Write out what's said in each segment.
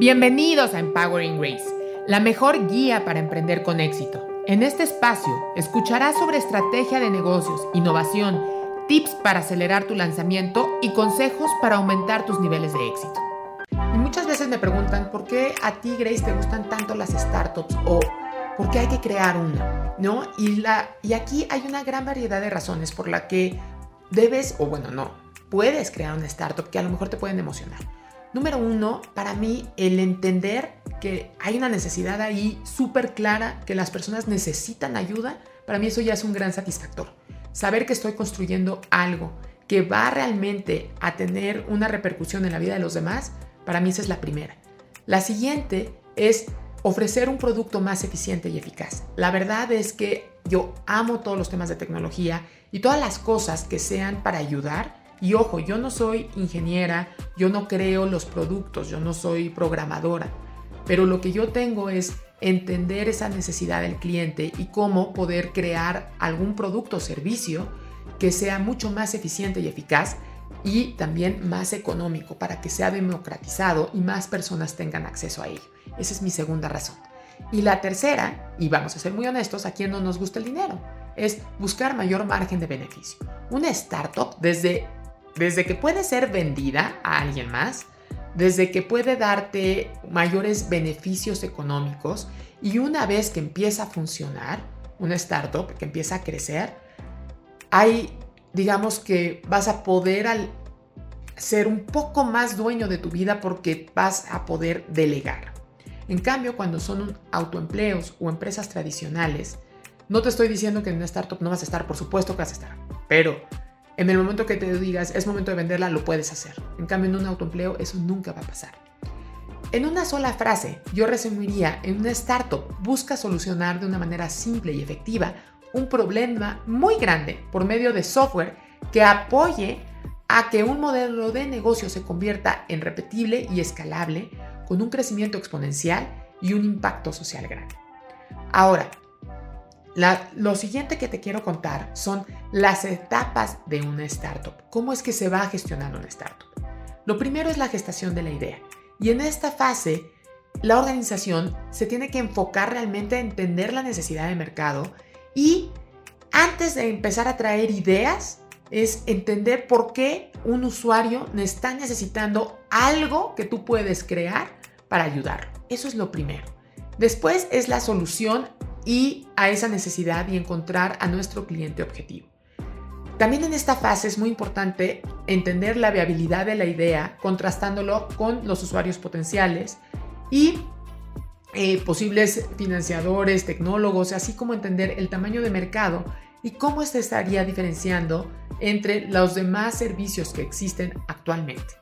Bienvenidos a Empowering Grace, la mejor guía para emprender con éxito. En este espacio escucharás sobre estrategia de negocios, innovación, tips para acelerar tu lanzamiento y consejos para aumentar tus niveles de éxito. Y muchas veces me preguntan por qué a ti, Grace, te gustan tanto las startups o por qué hay que crear una, ¿no? Y, la, y aquí hay una gran variedad de razones por la que debes, o bueno, no, puedes crear una startup que a lo mejor te pueden emocionar. Número uno, para mí, el entender que hay una necesidad ahí súper clara, que las personas necesitan ayuda, para mí eso ya es un gran satisfactor. Saber que estoy construyendo algo que va realmente a tener una repercusión en la vida de los demás, para mí esa es la primera. La siguiente es ofrecer un producto más eficiente y eficaz. La verdad es que yo amo todos los temas de tecnología y todas las cosas que sean para ayudar y ojo, yo no soy ingeniera, yo no creo los productos, yo no soy programadora, pero lo que yo tengo es entender esa necesidad del cliente y cómo poder crear algún producto o servicio que sea mucho más eficiente y eficaz y también más económico para que sea democratizado y más personas tengan acceso a ello. Esa es mi segunda razón. Y la tercera, y vamos a ser muy honestos, a quien no nos gusta el dinero, es buscar mayor margen de beneficio. Una startup desde desde que puede ser vendida a alguien más, desde que puede darte mayores beneficios económicos y una vez que empieza a funcionar, una startup que empieza a crecer, hay, digamos que vas a poder ser un poco más dueño de tu vida porque vas a poder delegar. En cambio, cuando son autoempleos o empresas tradicionales, no te estoy diciendo que en una startup no vas a estar, por supuesto que vas a estar, pero en el momento que te digas es momento de venderla, lo puedes hacer. En cambio, en un autoempleo eso nunca va a pasar. En una sola frase, yo resumiría, en una startup busca solucionar de una manera simple y efectiva un problema muy grande por medio de software que apoye a que un modelo de negocio se convierta en repetible y escalable con un crecimiento exponencial y un impacto social grande. Ahora, lo siguiente que te quiero contar son las etapas de una startup. ¿Cómo es que se va gestionando una startup? Lo primero es la gestación de la idea. Y en esta fase, la organización se tiene que enfocar realmente a entender la necesidad de mercado y antes de empezar a traer ideas, es entender por qué un usuario está necesitando algo que tú puedes crear para ayudarlo. Eso es lo primero. Después es la solución y a esa necesidad y encontrar a nuestro cliente objetivo. También en esta fase es muy importante entender la viabilidad de la idea, contrastándolo con los usuarios potenciales y eh, posibles financiadores, tecnólogos, así como entender el tamaño de mercado y cómo se estaría diferenciando entre los demás servicios que existen actualmente.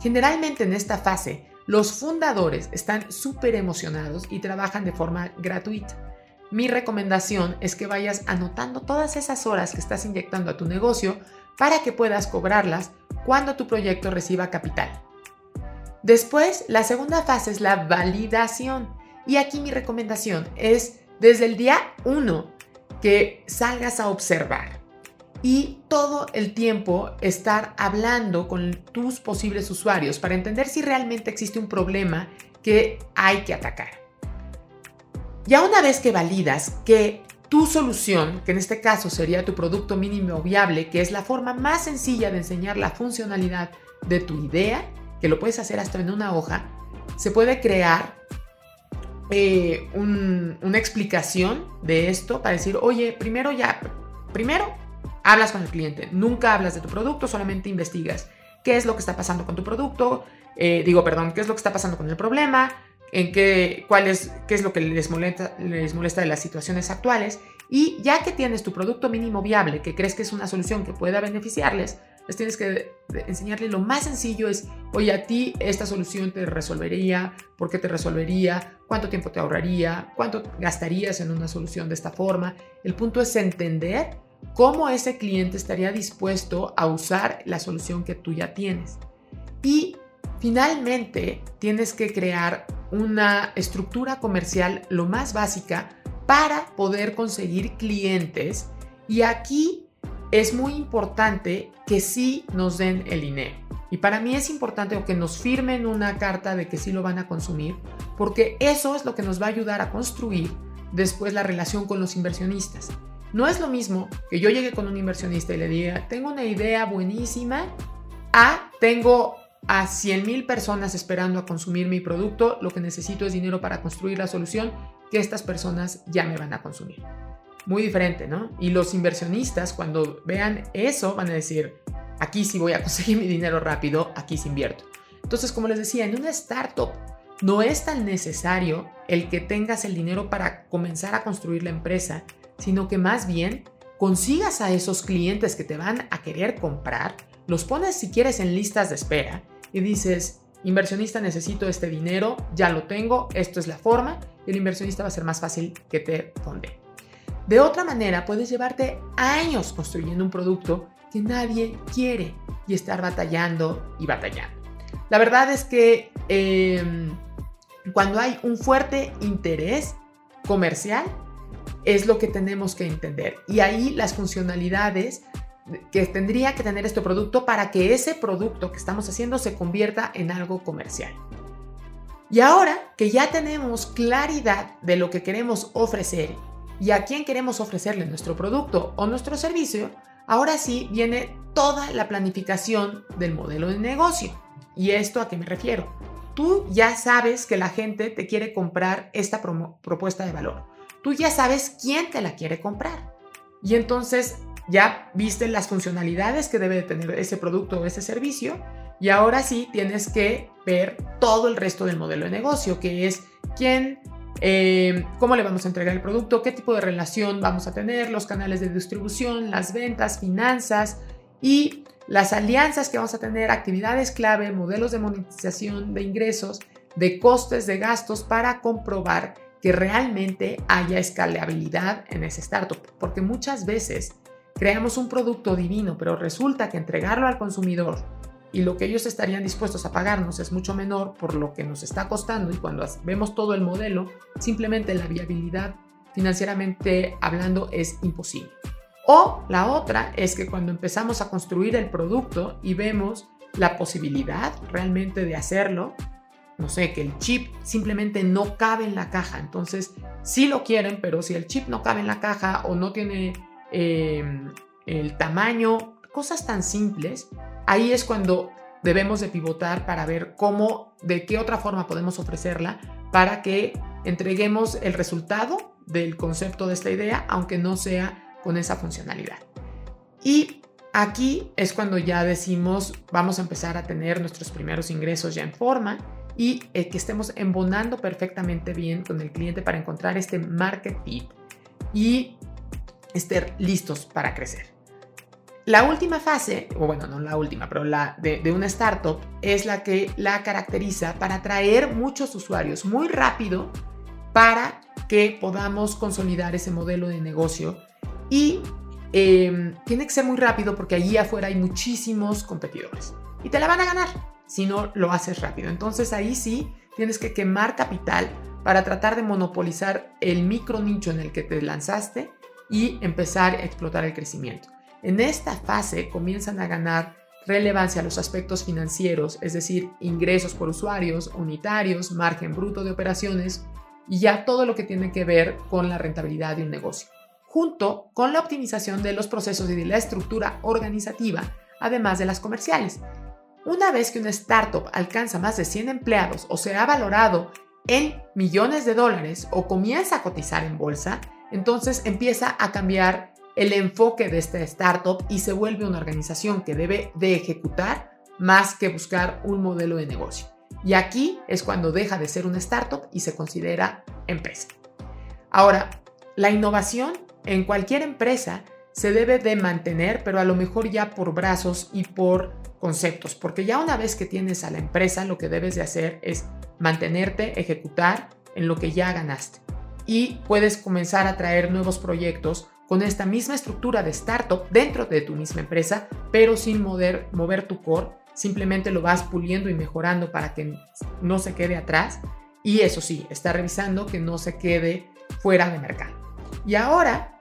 Generalmente en esta fase, los fundadores están súper emocionados y trabajan de forma gratuita. Mi recomendación es que vayas anotando todas esas horas que estás inyectando a tu negocio para que puedas cobrarlas cuando tu proyecto reciba capital. Después, la segunda fase es la validación. Y aquí mi recomendación es desde el día 1 que salgas a observar y todo el tiempo estar hablando con tus posibles usuarios para entender si realmente existe un problema que hay que atacar. Ya una vez que validas que tu solución, que en este caso sería tu producto mínimo viable, que es la forma más sencilla de enseñar la funcionalidad de tu idea, que lo puedes hacer hasta en una hoja, se puede crear eh, una explicación de esto para decir, oye, primero ya, primero hablas con el cliente, nunca hablas de tu producto, solamente investigas qué es lo que está pasando con tu producto, eh, digo, perdón, qué es lo que está pasando con el problema, en qué, cuál es, qué es lo que les molesta, les molesta de las situaciones actuales. Y ya que tienes tu producto mínimo viable, que crees que es una solución que pueda beneficiarles, les tienes que enseñarles lo más sencillo es, oye, a ti esta solución te resolvería, por qué te resolvería, cuánto tiempo te ahorraría, cuánto gastarías en una solución de esta forma. El punto es entender cómo ese cliente estaría dispuesto a usar la solución que tú ya tienes. Y finalmente tienes que crear una estructura comercial lo más básica para poder conseguir clientes y aquí es muy importante que sí nos den el dinero. Y para mí es importante que nos firmen una carta de que sí lo van a consumir, porque eso es lo que nos va a ayudar a construir después la relación con los inversionistas. No es lo mismo que yo llegue con un inversionista y le diga, tengo una idea buenísima, a tengo a 100 mil personas esperando a consumir mi producto, lo que necesito es dinero para construir la solución que estas personas ya me van a consumir. Muy diferente, ¿no? Y los inversionistas cuando vean eso van a decir, aquí sí voy a conseguir mi dinero rápido, aquí sí invierto. Entonces, como les decía, en una startup no es tan necesario el que tengas el dinero para comenzar a construir la empresa, sino que más bien consigas a esos clientes que te van a querer comprar, los pones si quieres en listas de espera y dices, inversionista necesito este dinero, ya lo tengo, esto es la forma, y el inversionista va a ser más fácil que te fonde. De otra manera, puedes llevarte años construyendo un producto que nadie quiere y estar batallando y batallando. La verdad es que em, cuando hay un fuerte interés comercial, es lo que tenemos que entender. Y ahí las funcionalidades que tendría que tener este producto para que ese producto que estamos haciendo se convierta en algo comercial. Y ahora que ya tenemos claridad de lo que queremos ofrecer y a quién queremos ofrecerle nuestro producto o nuestro servicio, ahora sí viene toda la planificación del modelo de negocio. ¿Y esto a qué me refiero? Tú ya sabes que la gente te quiere comprar esta propuesta de valor. Tú ya sabes quién te la quiere comprar. Y entonces ya viste las funcionalidades que debe tener ese producto o ese servicio y ahora sí tienes que ver todo el resto del modelo de negocio, que es quién, eh, cómo le vamos a entregar el producto, qué tipo de relación vamos a tener, los canales de distribución, las ventas, finanzas y las alianzas que vamos a tener, actividades clave, modelos de monetización de ingresos, de costes, de gastos para comprobar que realmente haya escalabilidad en ese startup, porque muchas veces creamos un producto divino, pero resulta que entregarlo al consumidor y lo que ellos estarían dispuestos a pagarnos es mucho menor por lo que nos está costando y cuando vemos todo el modelo, simplemente la viabilidad financieramente hablando es imposible. O la otra es que cuando empezamos a construir el producto y vemos la posibilidad realmente de hacerlo, no sé, que el chip simplemente no cabe en la caja. Entonces, sí lo quieren, pero si el chip no cabe en la caja o no tiene Em, el tamaño, cosas tan simples, ahí es cuando debemos de pivotar para ver cómo, de qué otra forma podemos ofrecerla para que entreguemos el resultado del concepto de esta idea, aunque no sea con esa funcionalidad. Y aquí es cuando ya decimos, vamos a empezar a tener nuestros primeros ingresos ya en forma y eh, que estemos embonando perfectamente bien con el cliente para encontrar este market fit y estar listos para crecer. La última fase, o bueno, no la última, pero la de, de, una startup es la que la caracteriza para atraer muchos usuarios muy rápido para que podamos consolidar ese modelo de negocio. Y em, tiene que ser muy rápido porque allí afuera hay muchísimos competidores y te la van a ganar si no lo haces rápido. Entonces ahí sí tienes que quemar capital para tratar de monopolizar el micro nicho en el que te lanzaste y empezar a explotar el crecimiento. En esta fase comienzan a ganar relevancia los aspectos financieros, es decir, ingresos por usuarios, unitarios, margen bruto de operaciones y ya todo lo que tiene que ver con la rentabilidad de un negocio, junto con la optimización de los procesos y de la estructura organizativa, además de las comerciales. Una vez que una startup alcanza más de 100 empleados o se ha valorado en millones de dólares o comienza a cotizar en bolsa, entonces empieza a cambiar el enfoque de esta startup y se vuelve una organización que debe de ejecutar más que buscar un modelo de negocio. Y aquí es cuando deja de ser una startup y se considera empresa. Ahora, la innovación en cualquier empresa se debe de mantener, pero a lo mejor ya por brazos y por conceptos, porque ya una vez que tienes a la empresa, lo que debes de hacer es mantenerte, ejecutar en lo que ya ganaste y puedes comenzar a traer nuevos proyectos con esta misma estructura de startup dentro de tu misma empresa, pero sin mover, mover tu core. Simplemente lo vas puliendo y mejorando para que no se quede atrás. Y eso sí, está revisando que no se quede fuera de mercado. Y ahora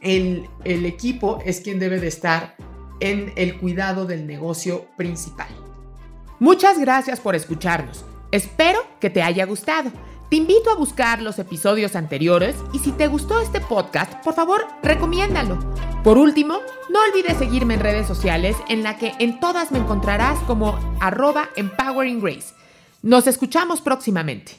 el, el equipo es quien debe de estar en el cuidado del negocio principal. Muchas gracias por escucharnos. Espero que te haya gustado. Te invito a buscar los episodios anteriores y si te gustó este podcast, por favor, recomiéndalo. Por último, no olvides seguirme en redes sociales en la que en todas me encontrarás como arroba Empowering Grace. Nos escuchamos próximamente.